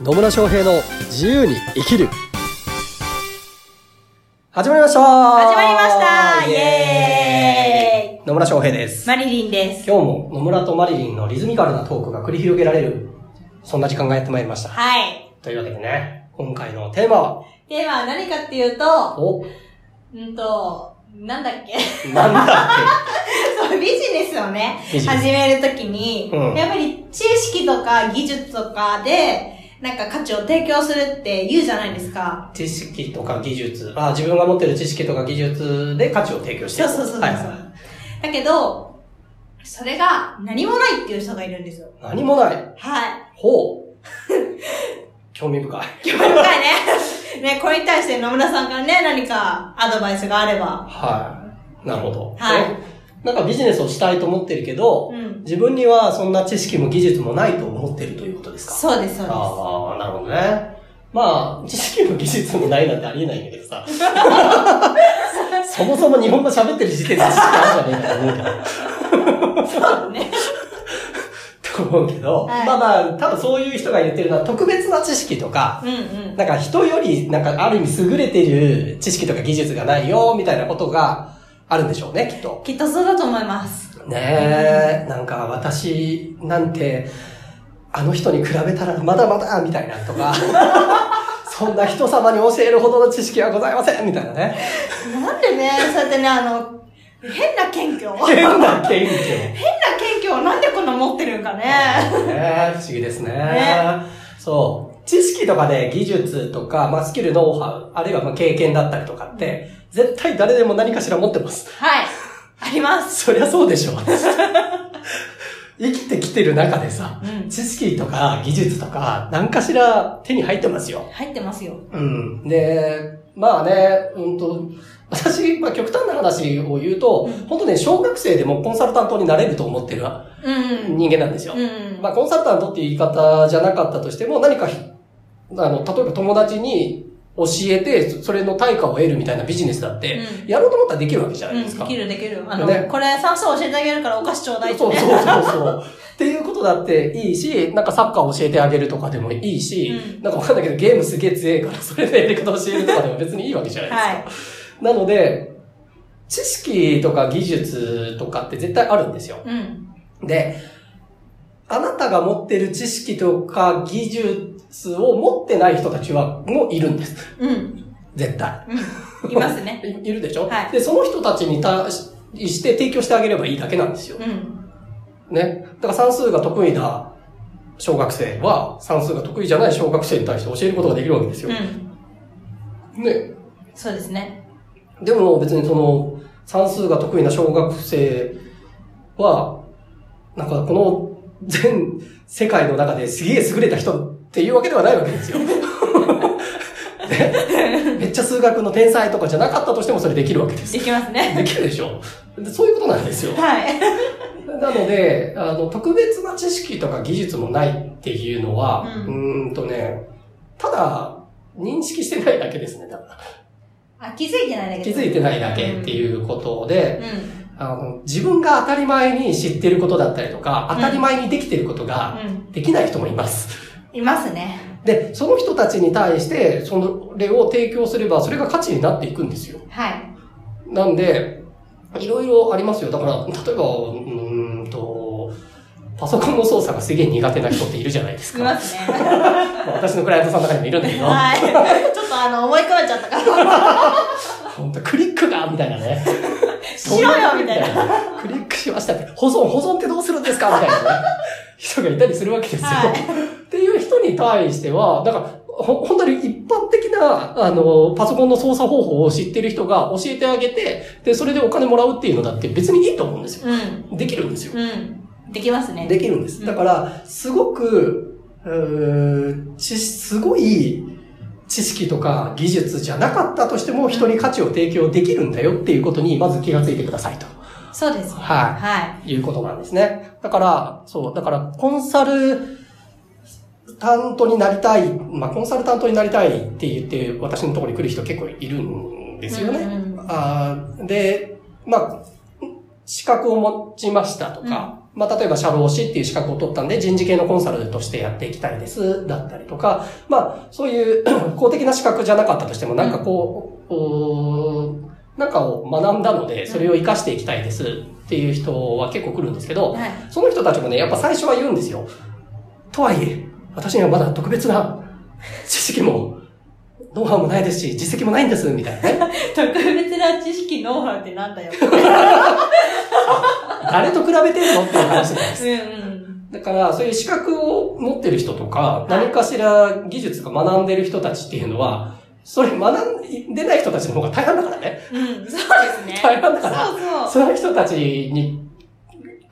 野村翔平の自由に生きる。始まりました。始まりました。イエ野村翔平です。マリリンです。今日も野村とマリリンのリズミカルなトークが繰り広げられる、そんな時間がやってまいりました。はい。というわけでね、今回のテーマは、テーマは何かっていうと、お、うんと、なんだっけ？なんだ そう、ビジネスをね、ビジネス。始めるときに、うん。やっぱり知識とか技術とかで、なんか価値を提供するって言うじゃないですか。知識とか技術、あ、自分が持ってる知識とか技術で価値を提供していくそうそうそうそう。はいはいだけど、それが何もないっていう人がいるんですよ。何もない。はい。ほう。興味深い。興味深いね。ね、これに対して野村さんからね、何かアドバイスがあれば。はい。なるほど。はいえ？なんかビジネスをしたいと思ってるけど、うん。自分にはそんな知識も技術もないと思ってるということですか？そうです、そうです。ああ、なるほどね。まあ、知識も技術もないなんてありえないんだけどさ。そもそも日本語喋ってる時点で知識あるんじゃねえかと思うから。そうだね。と思うけど、はいまあまあ、多分そういう人が言ってるのは特別な知識とか、うんうん。なんか人より、なんかある意味優れてる知識とか技術がないよ、みたいなことがあるんでしょうね、きっと。きっとそうだと思います。ねえ、なんか私なんて、あの人に比べたらまだまだ、みたいなとか、そんな人様に教えるほどの知識はございません、みたいなね。なんでね、そうやってね、あの、変な謙虚変変な謙虚。な謙虚をなんでこんな持ってるんかね。ね不思議ですねねそう。知識とかで技術とか、まあ、スキル、ノウハウ、あるいはまあ経験だったりとかって、絶対誰でも何かしら持ってます。はい。あります。そりゃそうでしょ。生きてきてる中でさ、うん。知識とか技術とか、何かしら手に入ってますよ。入ってますよ。うん。で、まあね、うんと、私、まあ極端な話を言うと、うん本当ね、小学生でもコンサルタントになれると思ってるうん。人間なんですよ。うん。まあコンサルタントっていう言い方じゃなかったとしても、何かひ、あの、例えば友達に教えて、そそれの対価を得るみたいなビジネスだって、うんやろうと思ったらできるわけじゃないうん、ですか。できるできる。あの、ねこれ算数教えてあげるからお菓子ちょうだいってね。そうそうそうそう。っていうことだっていいし、なんかサッカー教えてあげるとかでもいいし、うんなんかわかんないけどゲームすげえ強いからそれでやり方教えるとかでも別にいいわけじゃないですか。はい。なので、知識とか技術とかって絶対あるんですよ。うん。で、あなたが持ってる知識とか技術を持ってない人たちはもういるんです。うん。絶対。うん。いますね。いいるでしょ、はいで、その人たちに対して提供してあげればいいだけなんですよ。うん。ね？だから算数が得意な小学生は算数が得意じゃない小学生に対して教えることができるわけですよ。うん。ね？そうですね。でも別にその算数が得意な小学生は、なんかこの全世界の中ですげえ優れた人っていうわけではないわけですよ。ねめっちゃ数学の天才とかじゃなかったとしてもそれできるわけですで。きますね。できるでしょ？でそういうことなんですよ。はい。なので、あの、特別な知識とか技術もないっていうのは、ううんーんとね、ただ、認識してないだけですね、だから。あ、気づいてないだけ気づいてないだけっていうことで、うん。あの、自分が当たり前に知ってることだったりとか、うん当たり前にできてることがうん。できない人もいます。いますね。で、その人たちに対して、それを提供すれば、それが価値になっていくんですよ。はい。なんで、いろいろありますよ。だから、例えば、うーんと、パソコンの操作がすげえ苦手な人っているじゃないですか。いますね。ま あ私のクライアントさんの中にもいるんだけど、はい。ちょっとあの、思い込めちゃったから。本当クリックがみたいなね。しろよみたいな。クリックしましたって、保存、保存ってどうするんですか？みたいなね。人がいたりするわけですよ。はいっていう人に対しては、だから、ほ本当に一般的な、あの、パソコンの操作方法を知ってる人が教えてあげて、で、それでお金もらうっていうのだって別にいいと思うんですよ。うん。できるんですよ。うん。できますね。できるんです。だから、すごく、うーち、すごい知識とか技術じゃなかったとしても人に価値を提供できるんだよっていうことにまず気がついてくださいと。そうですね。ははい。いうことなんですね。だから、そう、だから、コンサルタントになりたい、まあ、コンサルタントになりたいって言って、私のところに来る人結構いるんですよね。うんうんあーで、まあ、資格を持ちましたとか、まあ、例えば社労士っていう資格を取ったんで人事系のコンサルとしてやっていきたいです、だったりとか、まあ、そういう 公的な資格じゃなかったとしても、なんかこう、うーなんかを学んだので、それを活かしていきたいですっていう人は結構来るんですけど、はい。その人たちもね、やっぱ最初は言うんですよ。とはいえ、私にはまだ特別な知識も、ノウハウもないですし、実績もないんです、みたいなね。特別な知識、ノウハウってなんだよ。誰と比べてんの？っていう話なんです。うんうん。だから、そういう資格を持ってる人とか、何かしら技術が学んでる人たちっていうのは、それ学んでない人たちの方が大半だからね。うん、そうですね。大半だからそうそう。その人たちに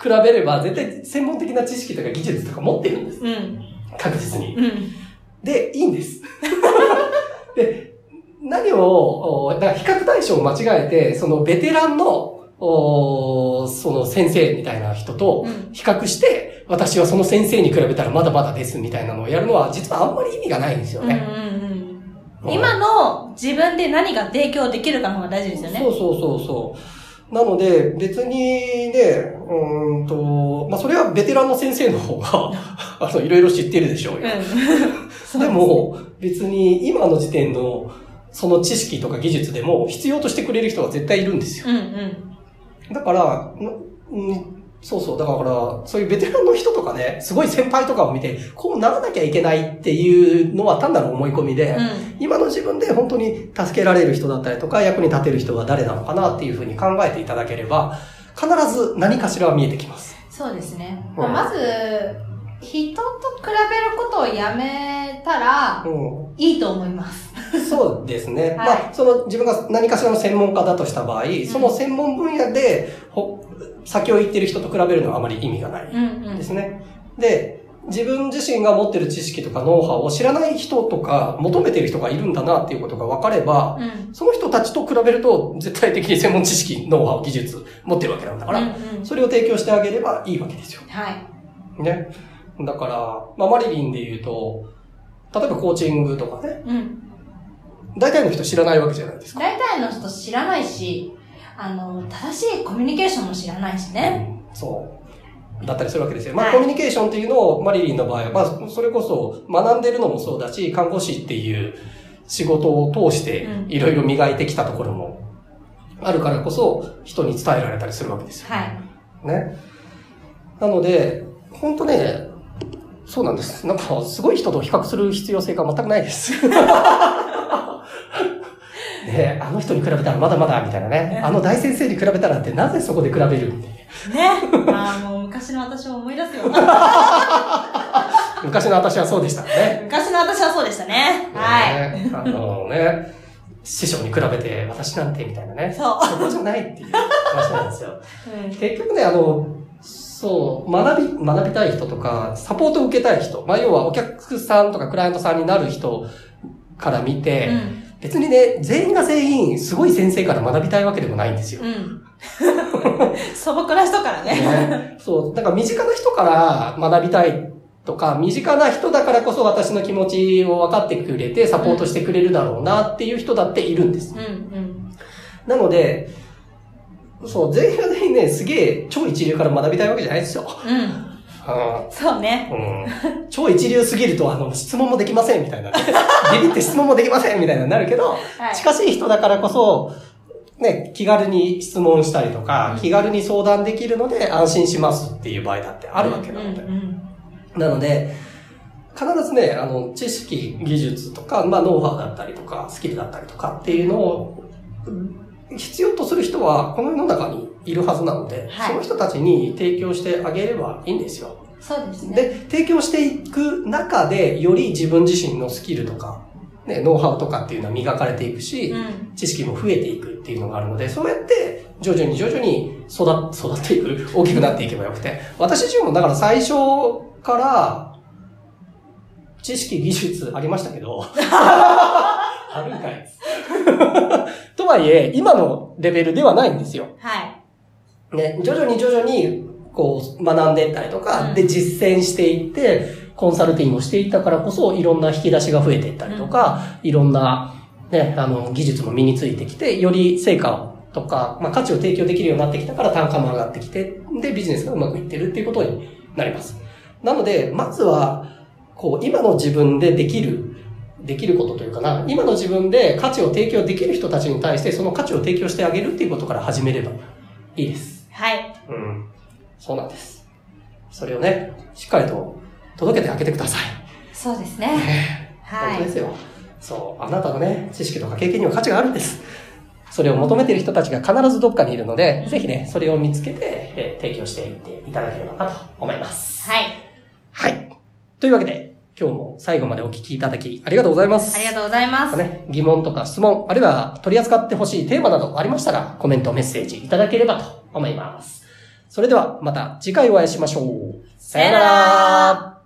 比べれば、絶対専門的な知識とか技術とか持ってるんです。うん。確実に。うん。で、いいんです。で、何を、おだから比較対象を間違えて、そのベテランの、おその先生みたいな人とうん比較して、私はその先生に比べたらまだまだですみたいなのをやるのは、実はあんまり意味がないんですようんうんね。うん。今の自分で何が提供できるかの方が大事ですよね。そうそうそうそう。なので、別にね、うーんと、まあ、それはベテランの先生の方が、あの、いろいろ知ってるでしょうよ。うん。でも、別に今の時点のその知識とか技術でも必要としてくれる人は絶対いるんですよ。うんうん。だから、なうん、そうそう、だから、そういうベテランの人とかね、すごい先輩とかを見て、こうならなきゃいけないっていうのは単なる思い込みで、うん。今の自分で本当に助けられる人だったりとか、役に立てる人が誰なのかなっていうふうに考えていただければ、必ず何かしらは見えてきます。そうですね。うんまず、人と比べることをやめたら、うん。いいと思います。そうですね。はいまあ、その自分が何かしらの専門家だとした場合、その専門分野で、ほ先を行ってる人と比べるのはあまり意味がないうんうん。ですね。で、自分自身が持ってる知識とかノウハウを知らない人とか求めてる人がいるんだなっていうことが分かれば、うん。その人たちと比べると絶対的に専門知識、ノウハウ、技術持ってるわけなんだから、うんうんそれを提供してあげればいいわけですよ。はい。ね。だから、まあ、マリリンで言うと、例えばコーチングとかね、うん。大体の人知らないわけじゃないですか。大体の人知らないし、あの、正しいコミュニケーションも知らないしね。そう。だったりするわけですよ。まあ、はいコミュニケーションっていうのを、マリリンの場合は、まあ、それこそ学んでるのもそうだし、看護師っていう仕事を通してう、んいろいろ磨いてきたところもあるからこそ、人に伝えられたりするわけですよ。はい。ね。なので、本当ね、そうなんです。なんか、すごい人と比較する必要性が全くないです。の人に比べたらまだまだみたいなね。あの大先生に比べたらってなぜそこで比べるってね。ああ、もう昔の私を思い出すよ。昔の私はそうでしたね。昔の私はそうでしたね。はい。ねあのね、師匠に比べて私なんてみたいなね。そう。そこじゃないっていう話なんですよ。うん。結局ね、あの、そう、学び、学びたい人とか、サポートを受けたい人、まあ要はお客さんとかクライアントさんになる人から見て、うん。別にね、全員が全員すごい先生から学びたいわけでもないんですよ。うん。素朴な人からね。ね、そう、だから身近な人から学びたいとか、身近な人だからこそ私の気持ちを分かってくれてサポートしてくれるだろうなっていう人だっているんです。うんうん。なので、そう、全員が全員ね、すげえ超一流から学びたいわけじゃないですよ。うん。あそうね。うん、超一流すぎると、あの、質問もできませんみたいな、ね。ビビって質問もできませんみたいなになるけど、はい。近しい人だからこそ、ね、気軽に質問したりとかうん、気軽に相談できるので安心しますっていう場合だってあるわけなので。うんうんなので、必ずね、あの、知識、技術とか、まあ、ノウハウだったりとか、スキルだったりとかっていうのを、うん必要とする人は、この世の中にいるはずなので、はいその人たちに提供してあげればいいんですよ。そうですね。で、提供していく中で、より自分自身のスキルとか、ね、ノウハウとかっていうのは磨かれていくし、うん。知識も増えていくっていうのがあるので、そうやって徐々に徐々に育育っていく、大きくなっていけばよくて。私自身もだから最初から、知識、技術ありましたけど、あるんかい。とはいえ、今のレベルではないんですよ。はい。ね、徐々に徐々に、こう、学んでいったりとか、うんで、実践していって、コンサルティングをしていったからこそ、いろんな引き出しが増えていったりとか、いろんな、ね、あの、技術も身についてきて、より成果をとか、まあ、価値を提供できるようになってきたから単価も上がってきて、で、ビジネスがうまくいってるっていうことになります。なので、まずは、こう、今の自分でできる、できることというかな、今の自分で価値を提供できる人たちに対して、その価値を提供してあげるっていうことから始めればいいです。はい。うん。そうなんです。それをね、しっかりと届けてあげてください。そうですね。ねはい。本当ですよ。そう。あなたのね、知識とか経験には価値があるんです。それを求めている人たちが必ずどっかにいるので、ぜひね、それを見つけて、えー提供していっていただければなと思います。はい。はい。というわけで、今日も最後までお聞きいただきありがとうございます。ありがとうございます。ね、疑問とか質問、あるいは取り扱ってほしいテーマなどありましたら、コメント、メッセージいただければと思います。それではまた次回お会いしましょう。さよなら